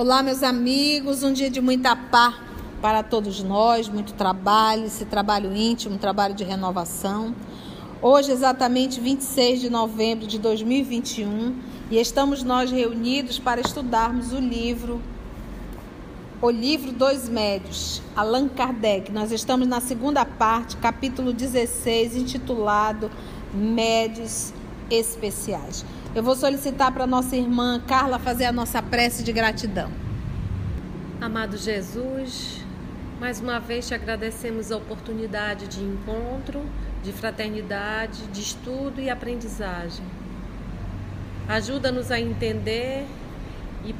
Olá, meus amigos, um dia de muita paz para todos nós, muito trabalho, esse trabalho íntimo, trabalho de renovação. Hoje, exatamente 26 de novembro de 2021, e estamos nós reunidos para estudarmos o livro O Livro dos Médios, Allan Kardec. Nós estamos na segunda parte, capítulo 16, intitulado Médios Especiais. Eu vou solicitar para nossa irmã Carla fazer a nossa prece de gratidão. Amado Jesus, mais uma vez te agradecemos a oportunidade de encontro, de fraternidade, de estudo e aprendizagem. Ajuda-nos a entender e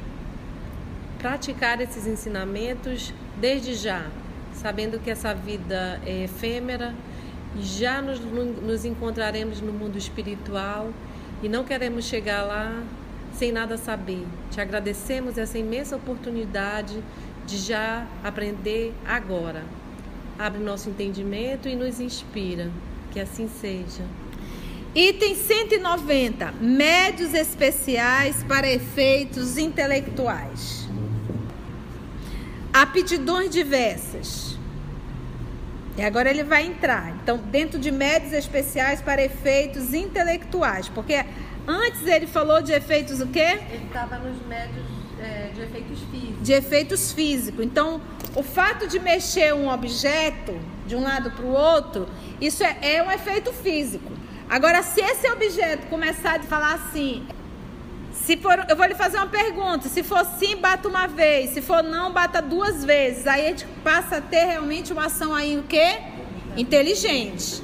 praticar esses ensinamentos desde já, sabendo que essa vida é efêmera e já nos, nos encontraremos no mundo espiritual e não queremos chegar lá sem nada saber. Te agradecemos essa imensa oportunidade de já aprender agora. Abre nosso entendimento e nos inspira. Que assim seja. Item 190: Médios especiais para efeitos intelectuais. Aptidões diversas. E agora ele vai entrar. Então, dentro de médios especiais para efeitos intelectuais. Porque antes ele falou de efeitos o quê? Ele estava nos médios é, de efeitos físicos. De efeitos físicos. Então, o fato de mexer um objeto de um lado para o outro, isso é, é um efeito físico. Agora, se esse objeto começar a falar assim, se for, eu vou lhe fazer uma pergunta. Se for sim, bata uma vez. Se for não, bata duas vezes. Aí a gente passa a ter realmente uma ação aí o quê? Inteligente.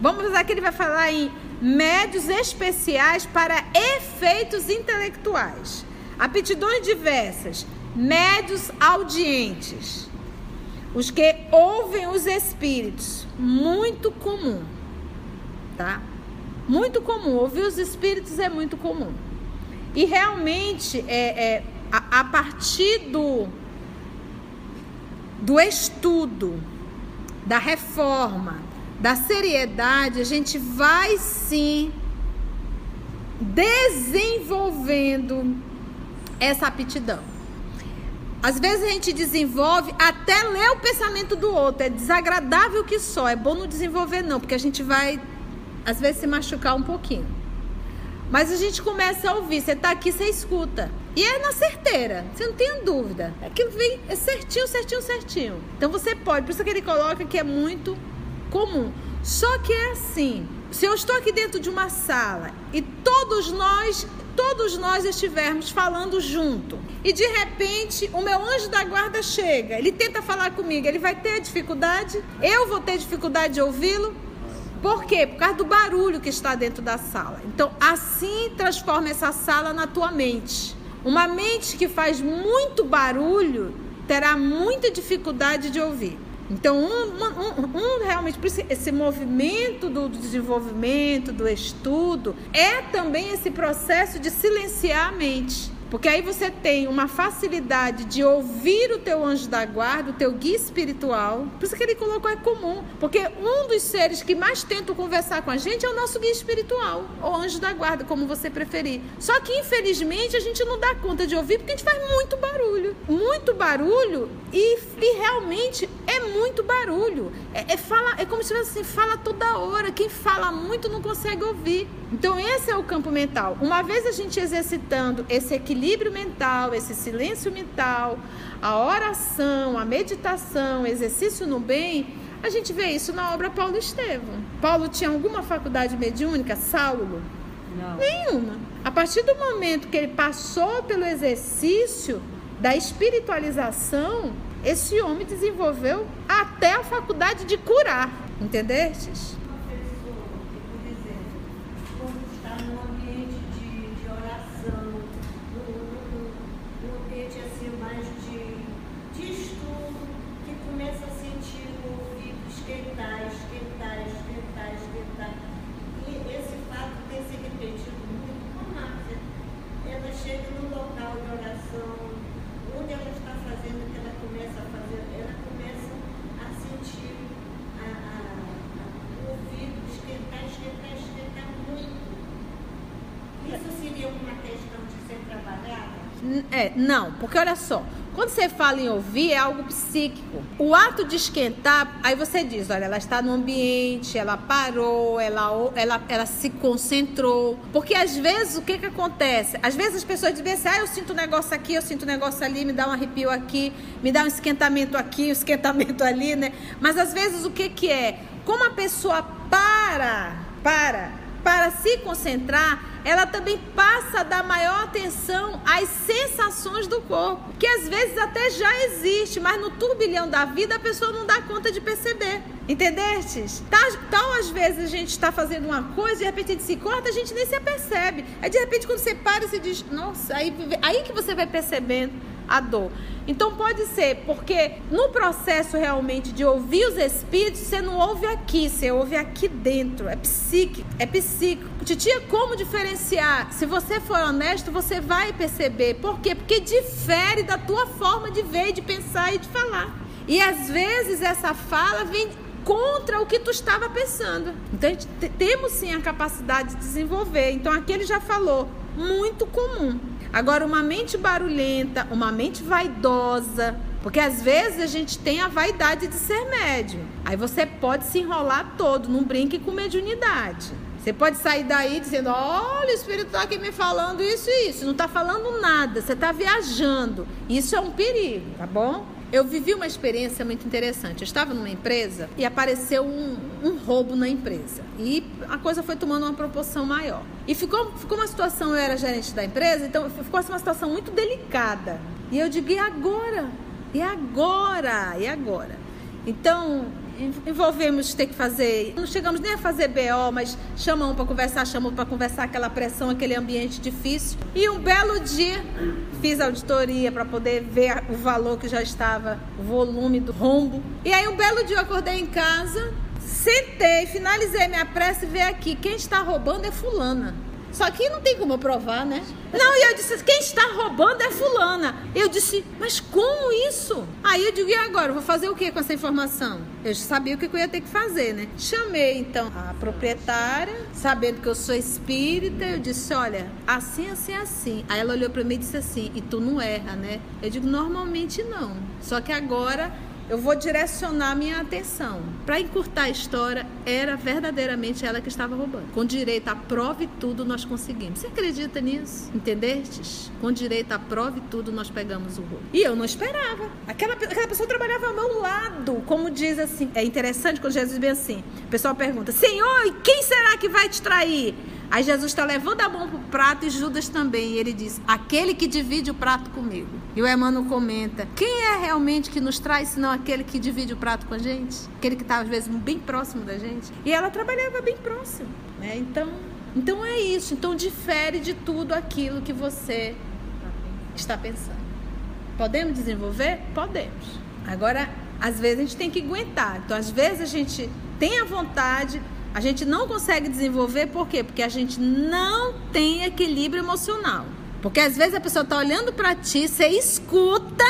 Vamos usar que ele vai falar em médios especiais para efeitos intelectuais. Aptidões diversas. Médios audientes. Os que ouvem os espíritos. Muito comum. Tá? Muito comum. Ouvir os espíritos é muito comum. E realmente, é, é a, a partir do, do estudo, da reforma, da seriedade, a gente vai sim desenvolvendo essa aptidão. Às vezes a gente desenvolve até ler o pensamento do outro. É desagradável que só. É bom não desenvolver, não, porque a gente vai, às vezes, se machucar um pouquinho. Mas a gente começa a ouvir, você está aqui, você escuta. E é na certeira, você não tem dúvida. Aquilo vem é certinho, certinho, certinho. Então você pode, por isso que ele coloca que é muito comum. Só que é assim, se eu estou aqui dentro de uma sala e todos nós, todos nós estivermos falando junto, e de repente o meu anjo da guarda chega, ele tenta falar comigo, ele vai ter dificuldade? Eu vou ter dificuldade de ouvi-lo? Por quê? Por causa do barulho que está dentro da sala. Então, assim transforma essa sala na tua mente. Uma mente que faz muito barulho terá muita dificuldade de ouvir. Então, um, um, um, realmente, esse movimento do desenvolvimento, do estudo, é também esse processo de silenciar a mente. Porque aí você tem uma facilidade de ouvir o teu anjo da guarda, o teu guia espiritual. Por isso que ele colocou é comum. Porque um dos seres que mais tentam conversar com a gente é o nosso guia espiritual, ou anjo da guarda, como você preferir. Só que infelizmente a gente não dá conta de ouvir porque a gente faz muito barulho. Muito barulho e, e realmente é muito barulho. É, é, fala, é como se fosse assim, fala toda hora. Quem fala muito não consegue ouvir. Então esse é o campo mental. Uma vez a gente exercitando esse equilíbrio mental, esse silêncio mental, a oração, a meditação, exercício no bem, a gente vê isso na obra Paulo Estevam. Paulo tinha alguma faculdade mediúnica? Saulo? Não. Nenhuma. A partir do momento que ele passou pelo exercício da espiritualização, esse homem desenvolveu até a faculdade de curar. Entendestes? onde ela está fazendo, que ela começa a fazer, ela começa a sentir É, não, porque olha só, quando você fala em ouvir, é algo psíquico. O ato de esquentar, aí você diz, olha, ela está no ambiente, ela parou, ela, ela, ela se concentrou. Porque às vezes, o que que acontece? Às vezes as pessoas dizem assim, ah, eu sinto um negócio aqui, eu sinto um negócio ali, me dá um arrepio aqui, me dá um esquentamento aqui, um esquentamento ali, né? Mas às vezes o que que é? Como a pessoa para, para, para se concentrar, ela também passa a dar maior atenção às sensações do corpo, que às vezes até já existe, mas no turbilhão da vida a pessoa não dá conta de perceber. Entendestes? Tal, tá, tal às vezes a gente está fazendo uma coisa, de repente a gente se corta, a gente nem se apercebe. Aí de repente quando você para, você diz, nossa, aí, aí que você vai percebendo a dor. Então pode ser, porque no processo realmente de ouvir os espíritos, você não ouve aqui, você ouve aqui dentro. É psíquico, é psíquico. Titia, como diferenciar? Se você for honesto, você vai perceber. Por quê? Porque difere da tua forma de ver, de pensar e de falar. E às vezes essa fala vem contra o que tu estava pensando. Então, temos sim a capacidade de desenvolver. Então, aqui ele já falou, muito comum. Agora, uma mente barulhenta, uma mente vaidosa, porque às vezes a gente tem a vaidade de ser médium. Aí você pode se enrolar todo, não brinque com mediunidade. Você pode sair daí dizendo: olha, o Espírito está aqui me falando isso e isso. Não está falando nada, você está viajando. Isso é um perigo, tá bom? Eu vivi uma experiência muito interessante. Eu estava numa empresa e apareceu um, um, roubo na empresa. E a coisa foi tomando uma proporção maior. E ficou, ficou uma situação, eu era gerente da empresa, então ficou uma situação muito delicada. E eu digo, e agora? E agora? E agora? Então, envolvemos ter que fazer, não chegamos nem a fazer BO, mas chamam para conversar, chamam para conversar, aquela pressão, aquele ambiente difícil. E um belo dia fiz auditoria para poder ver o valor que já estava, o volume do rombo. E aí um belo dia eu acordei em casa, sentei, finalizei minha prece e veio aqui, quem está roubando é fulana. Só que não tem como provar, né? Não, e eu disse, quem está roubando é fulana. Eu disse, mas como isso? Aí eu digo, e agora? vou fazer o que com essa informação? Eu sabia o que eu ia ter que fazer, né? Chamei, então, a proprietária, sabendo que eu sou espírita, eu disse, olha, assim, assim, assim. Aí ela olhou para mim e disse assim, e tu não erra, né? Eu digo, normalmente não. Só que agora eu vou direcionar minha atenção. Para encurtar a história, era verdadeiramente ela que estava roubando. Com direito à prova e tudo, nós conseguimos. Você acredita nisso? Entendestes? Com direito à prova e tudo, nós pegamos o roubo. E eu não esperava. Aquela, aquela pessoa trabalhava ao meu lado. Como diz assim, é interessante quando Jesus vem assim. O pessoal pergunta: Senhor, e quem será que vai te trair? Aí Jesus está levando a mão para o prato e Judas também. E ele diz: Aquele que divide o prato comigo. E o Emmanuel comenta: Quem é realmente que nos traz, senão aquele que divide o prato com a gente? Aquele que está, às vezes, bem próximo da gente. E ela trabalhava bem próximo. Né? Então, então é isso. Então difere de tudo aquilo que você está pensando. Podemos desenvolver? Podemos. Agora, às vezes a gente tem que aguentar. Então, às vezes a gente tem a vontade a gente não consegue desenvolver por quê? Porque a gente não tem equilíbrio emocional. Porque às vezes a pessoa está olhando para ti, você escuta,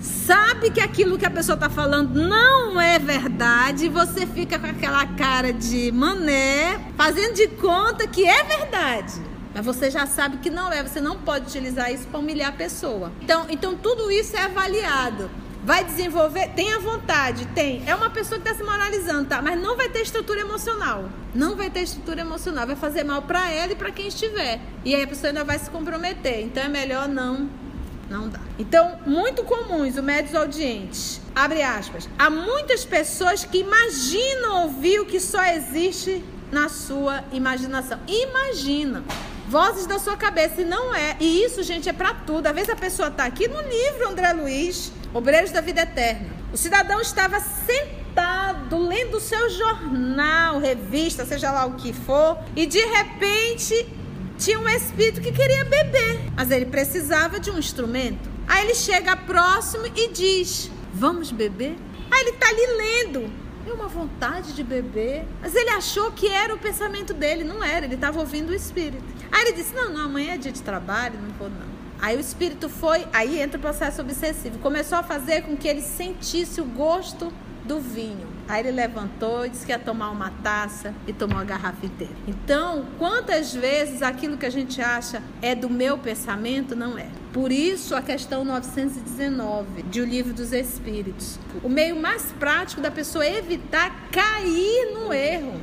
sabe que aquilo que a pessoa está falando não é verdade, e você fica com aquela cara de mané, fazendo de conta que é verdade. Mas você já sabe que não é, você não pode utilizar isso para humilhar a pessoa. Então, então tudo isso é avaliado. Vai desenvolver, tem a vontade, tem. É uma pessoa que está se moralizando, tá? Mas não vai ter estrutura emocional. Não vai ter estrutura emocional. Vai fazer mal para ela e para quem estiver. E aí a pessoa ainda vai se comprometer. Então é melhor não. Não dá. Então, muito comuns, o médios audientes. Abre aspas. Há muitas pessoas que imaginam ouvir o que só existe na sua imaginação. Imagina. Vozes da sua cabeça, e não é. E isso, gente, é para tudo. Às vezes a pessoa está aqui no livro André Luiz Obreiros da Vida Eterna. O cidadão estava sentado lendo o seu jornal, revista, seja lá o que for, e de repente tinha um espírito que queria beber, mas ele precisava de um instrumento. Aí ele chega próximo e diz: Vamos beber? Aí ele está ali lendo. É uma vontade de beber. Mas ele achou que era o pensamento dele. Não era, ele estava ouvindo o espírito. Aí ele disse: Não, não, amanhã é dia de trabalho, não vou não. Aí o espírito foi, aí entra o processo obsessivo. Começou a fazer com que ele sentisse o gosto do vinho. Aí ele levantou e disse que ia tomar uma taça e tomou a garrafa inteira. Então, quantas vezes aquilo que a gente acha é do meu pensamento, não é. Por isso a questão 919 de O Livro dos Espíritos. O meio mais prático da pessoa evitar cair no erro.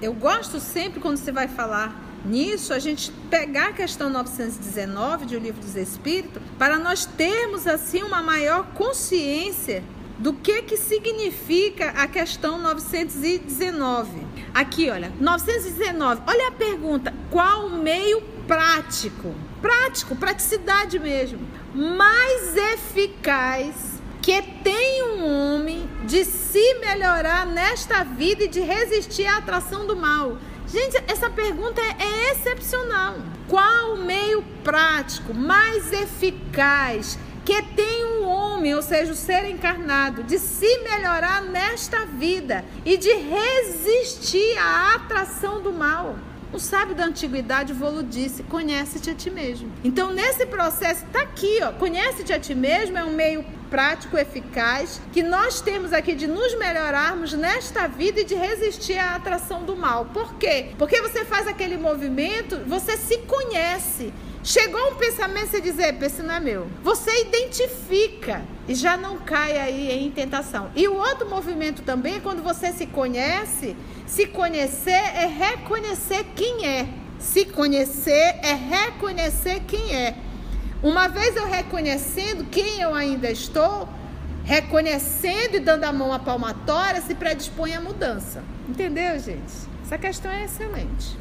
Eu gosto sempre quando você vai falar nisso, a gente pegar a questão 919 de O Livro dos Espíritos, para nós termos assim uma maior consciência do que que significa a questão 919. Aqui, olha, 919. Olha a pergunta: qual meio prático? Prático, praticidade mesmo. Mais eficaz que tem um homem de se melhorar nesta vida e de resistir à atração do mal. Gente, essa pergunta é, excepcional. Qual meio prático mais eficaz que tem um homem, ou seja, o ser encarnado, de se melhorar nesta vida e de resistir à atração do mal. O sábio da antiguidade, Volo disse: conhece-te a ti mesmo. Então, nesse processo, está aqui, ó, conhece-te a ti mesmo é um meio prático, eficaz, que nós temos aqui de nos melhorarmos nesta vida e de resistir à atração do mal. Por quê? Porque você faz aquele movimento, você se conhece. Chegou um pensamento, você dizer, esse não é meu. Você identifica e já não cai aí em tentação. E o outro movimento também, quando você se conhece, se conhecer é reconhecer quem é. Se conhecer é reconhecer quem é. Uma vez eu reconhecendo quem eu ainda estou, reconhecendo e dando a mão à palmatória, se predispõe à mudança. Entendeu, gente? Essa questão é excelente.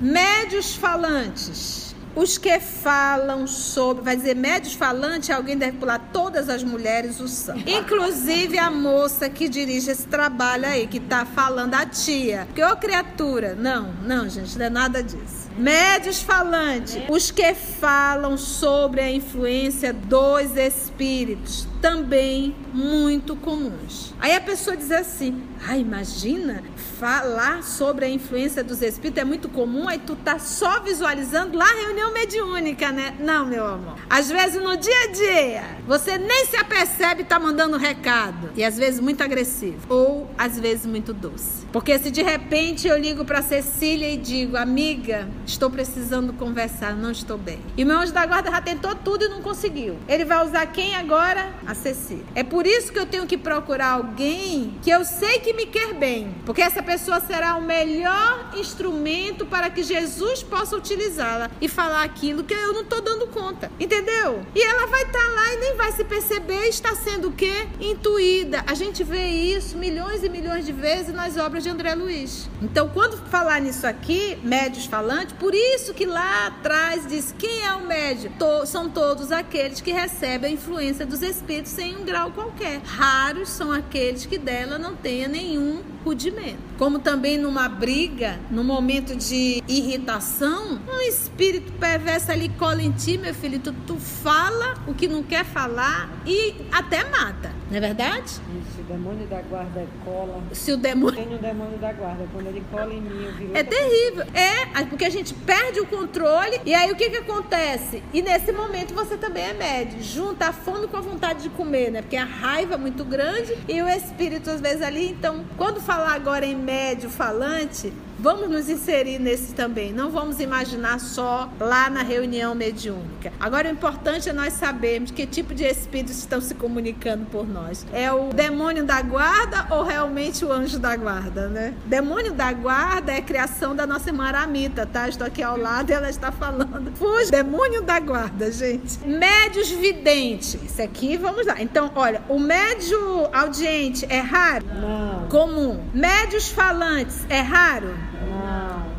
Médios falantes os que falam sobre, vai dizer médios falantes, alguém deve pular todas as mulheres o são. Inclusive a moça que dirige esse trabalho aí, que tá falando a tia. Que ô criatura. Não, não, gente, não é nada disso. Médios falantes, os que falam sobre a influência dos espíritos, também muito comuns. Aí a pessoa diz assim: ah, imagina, falar sobre a influência dos espíritos é muito comum, aí tu tá só visualizando lá reunião mediúnica, né? Não, meu amor. Às vezes no dia a dia, você nem se apercebe e tá mandando recado. E às vezes muito agressivo. Ou às vezes muito doce. Porque se de repente eu ligo para Cecília e digo, amiga, estou precisando conversar, não estou bem. E meu anjo da guarda já tentou tudo e não conseguiu. Ele vai usar quem agora? A Cecília. É por isso que eu tenho que procurar alguém que eu sei que me quer bem. Porque essa pessoa será o melhor instrumento para que Jesus possa utilizá-la e falar aquilo que eu não estou dando conta. Entendeu? E ela vai estar tá lá e nem vai se perceber, está sendo o quê? Intuída. A gente vê isso milhões e milhões de vezes nas obras de André Luiz. Então, quando falar nisso aqui, médios falantes, por isso que lá atrás diz quem é o médio? To são todos aqueles que recebem a influência dos espíritos em um grau qualquer. Raros são aqueles que dela não tenha nenhum rudimento. Como também numa briga, no momento de irritação, um espírito perverso ali cola em ti, meu filho, tu, tu fala o que não quer falar e até mata. Não é verdade? Isso, o demônio da guarda cola. Se o demônio. Tem o demônio da guarda, quando ele cola em mim, eu viro. É terrível. É, porque a gente perde o controle e aí o que que acontece? E nesse momento você também é médio. Junta a fome com a vontade de comer, né? Porque a raiva é muito grande e o espírito às vezes ali. Então, quando falar agora em médio falante, Vamos nos inserir nesse também. Não vamos imaginar só lá na reunião mediúnica. Agora, o importante é nós sabermos que tipo de espíritos estão se comunicando por nós. É o demônio da guarda ou realmente o anjo da guarda, né? Demônio da guarda é criação da nossa irmã Aramita, tá? Estou aqui ao lado e ela está falando. Fuja, demônio da guarda, gente. Médios videntes. Isso aqui, vamos lá. Então, olha, o médio audiente é raro? Não. Comum. Médios falantes é raro?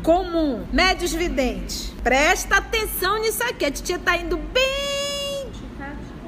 Comum. Médios videntes. Presta atenção nisso aqui. A titia tá indo bem.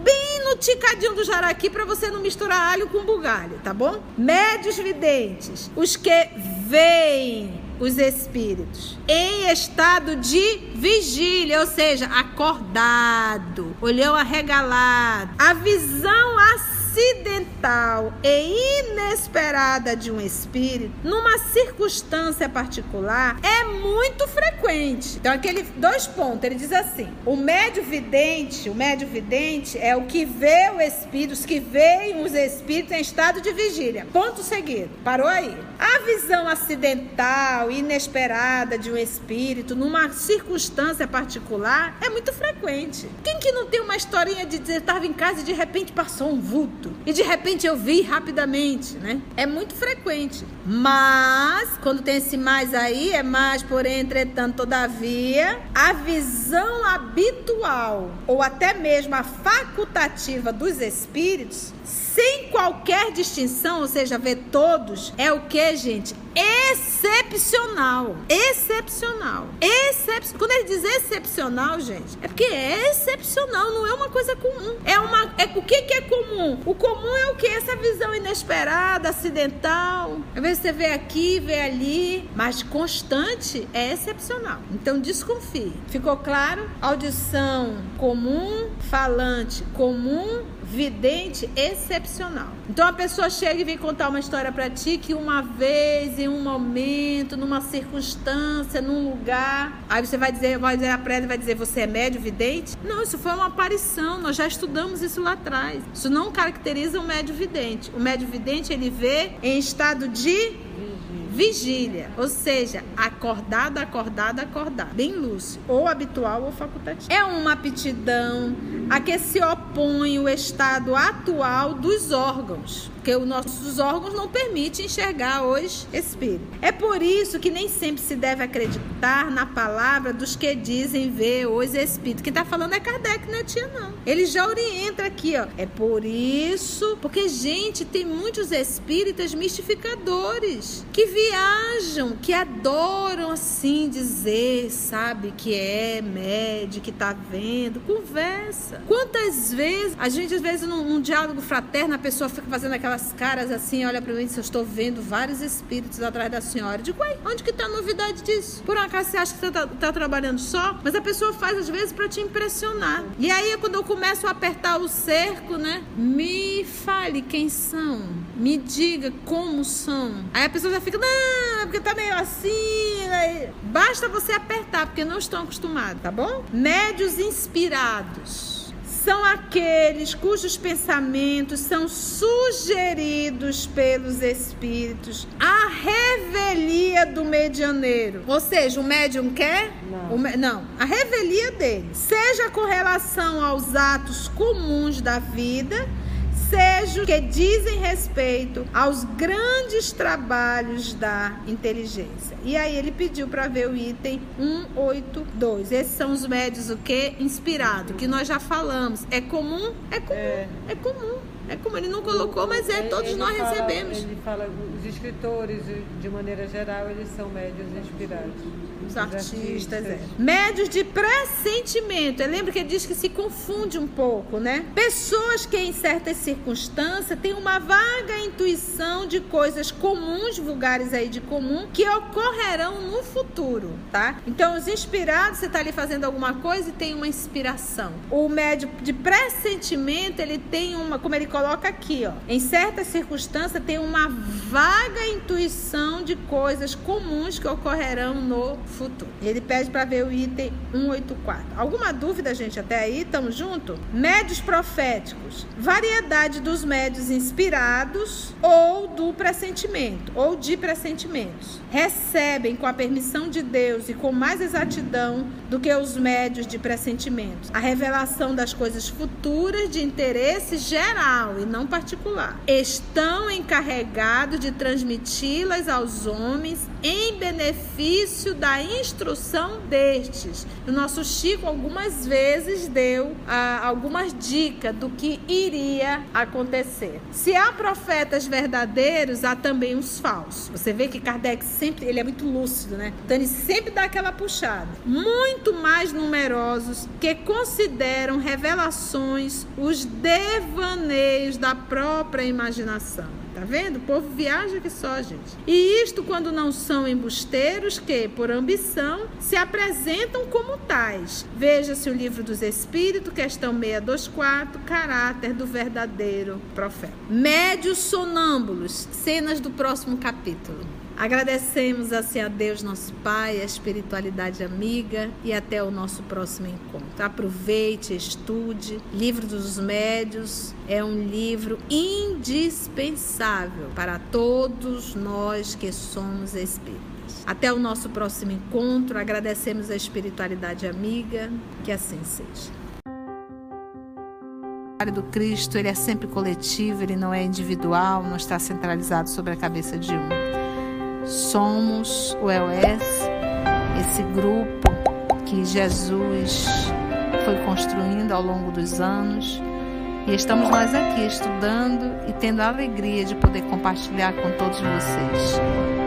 Bem no ticadinho do jaraqui para você não misturar alho com bugalho, tá bom? Médios videntes. Os que veem os espíritos em estado de vigília, ou seja, acordado, olhou arregalado. A visão acesa acidental e inesperada de um espírito, numa circunstância particular, é muito frequente. Então, aquele dois pontos, ele diz assim: o médio vidente, o médio vidente é o que vê o espírito, os que veem os espíritos em estado de vigília. Ponto seguido. Parou aí. A visão acidental, inesperada de um espírito, numa circunstância particular, é muito frequente. Quem que não tem uma historinha de dizer estava em casa e de repente passou um vulto e de repente eu vi rapidamente, né? É muito frequente. Mas quando tem esse mais aí, é mais, porém, entretanto, todavia, a visão habitual ou até mesmo a facultativa dos espíritos sem qualquer distinção, ou seja, ver todos, é o que, gente? Excepcional. Excepcional. Excep... Quando ele diz excepcional, gente, é porque é excepcional, não é uma coisa comum. É uma. É... O que, que é comum? O comum é o que? Essa visão inesperada, acidental. Às vezes você vê aqui, vê ali, mas constante é excepcional. Então desconfie. Ficou claro? Audição comum, falante comum, vidente excepcional. Então a pessoa chega e vem contar uma história para ti que uma vez, em um momento, numa circunstância, num lugar, aí você vai dizer, vai dizer a prévia vai dizer você é médio vidente? Não, isso foi uma aparição, nós já estudamos isso lá atrás. Isso não caracteriza o médio vidente. O médio vidente ele vê em estado de vigília, ou seja, acordado, acordado, acordado, bem lúcido, ou habitual ou facultativo. É uma aptidão a que se opõe o estado atual dos órgãos porque os nossos órgãos não permitem enxergar os espíritos. É por isso que nem sempre se deve acreditar na palavra dos que dizem ver os espíritos. Quem está falando é Kardec, não é tia, não. Ele já orienta aqui, ó. É por isso, porque, gente, tem muitos espíritas mistificadores que viajam, que adoram assim dizer, sabe, que é médio, que tá vendo. Conversa. Quantas vezes, a gente, às vezes, num, num diálogo fraterno, a pessoa fica fazendo aquela aquelas caras assim, olha para mim, se eu estou vendo vários espíritos atrás da senhora. Digo, ué, onde que tá a novidade disso? Por um acaso você acha que você tá, tá trabalhando só? Mas a pessoa faz às vezes para te impressionar. E aí quando eu começo a apertar o cerco, né? Me fale quem são. Me diga como são. Aí a pessoa já fica, não, é porque tá meio assim. Aí... Basta você apertar, porque não estão acostumados, tá bom? Médios inspirados são aqueles cujos pensamentos são sugeridos pelos espíritos à revelia do medianeiro. Ou seja, o médium quer? Não. Me... Não, a revelia dele. Seja com relação aos atos comuns da vida sejam que dizem respeito aos grandes trabalhos da inteligência. E aí ele pediu para ver o item 182. Esses são os médios o que inspirado, que nós já falamos. É comum? É comum. É, é comum. É como ele não colocou, mas é, todos ele nós fala, recebemos. Ele fala, os escritores, de maneira geral, eles são médios inspirados. Os artistas, artistas, é. Médios de pressentimento. Lembra que ele diz que se confunde um pouco, né? Pessoas que em certas circunstâncias têm uma vaga intuição de coisas comuns, vulgares aí de comum, que ocorrerão no futuro, tá? Então, os inspirados, você tá ali fazendo alguma coisa e tem uma inspiração. O médio de pressentimento, ele tem uma, como ele coloca aqui, ó, em certas circunstâncias tem uma vaga intuição de coisas comuns que ocorrerão no futuro. Ele pede para ver o item 184. Alguma dúvida, gente, até aí? Estamos junto? Médios proféticos. Variedade dos médios inspirados ou do pressentimento, ou de pressentimentos. Recebem com a permissão de Deus e com mais exatidão do que os médios de pressentimentos. A revelação das coisas futuras de interesse geral e não particular. Estão encarregados de transmiti-las aos homens em benefício da instrução destes. O nosso Chico algumas vezes deu ah, algumas dicas do que iria acontecer. Se há profetas verdadeiros, há também os falsos. Você vê que Kardec sempre, ele é muito lúcido, né? Então ele sempre dá aquela puxada. Muito mais numerosos que consideram revelações os devaneios da própria imaginação Tá vendo? O povo viaja que só, gente. E isto quando não são embusteiros que, por ambição, se apresentam como tais. Veja-se o livro dos Espíritos, questão 624, caráter do verdadeiro profeta. Médios sonâmbulos, cenas do próximo capítulo. Agradecemos assim a Deus, nosso Pai, a espiritualidade amiga e até o nosso próximo encontro. Aproveite, estude. Livro dos Médios é um livro indispensável para todos nós que somos espíritas. Até o nosso próximo encontro. Agradecemos a espiritualidade amiga. Que assim seja do Cristo ele é sempre coletivo, ele não é individual, não está centralizado sobre a cabeça de um. Somos o EOS, esse grupo que Jesus foi construindo ao longo dos anos. E estamos nós aqui estudando e tendo a alegria de poder compartilhar com todos vocês.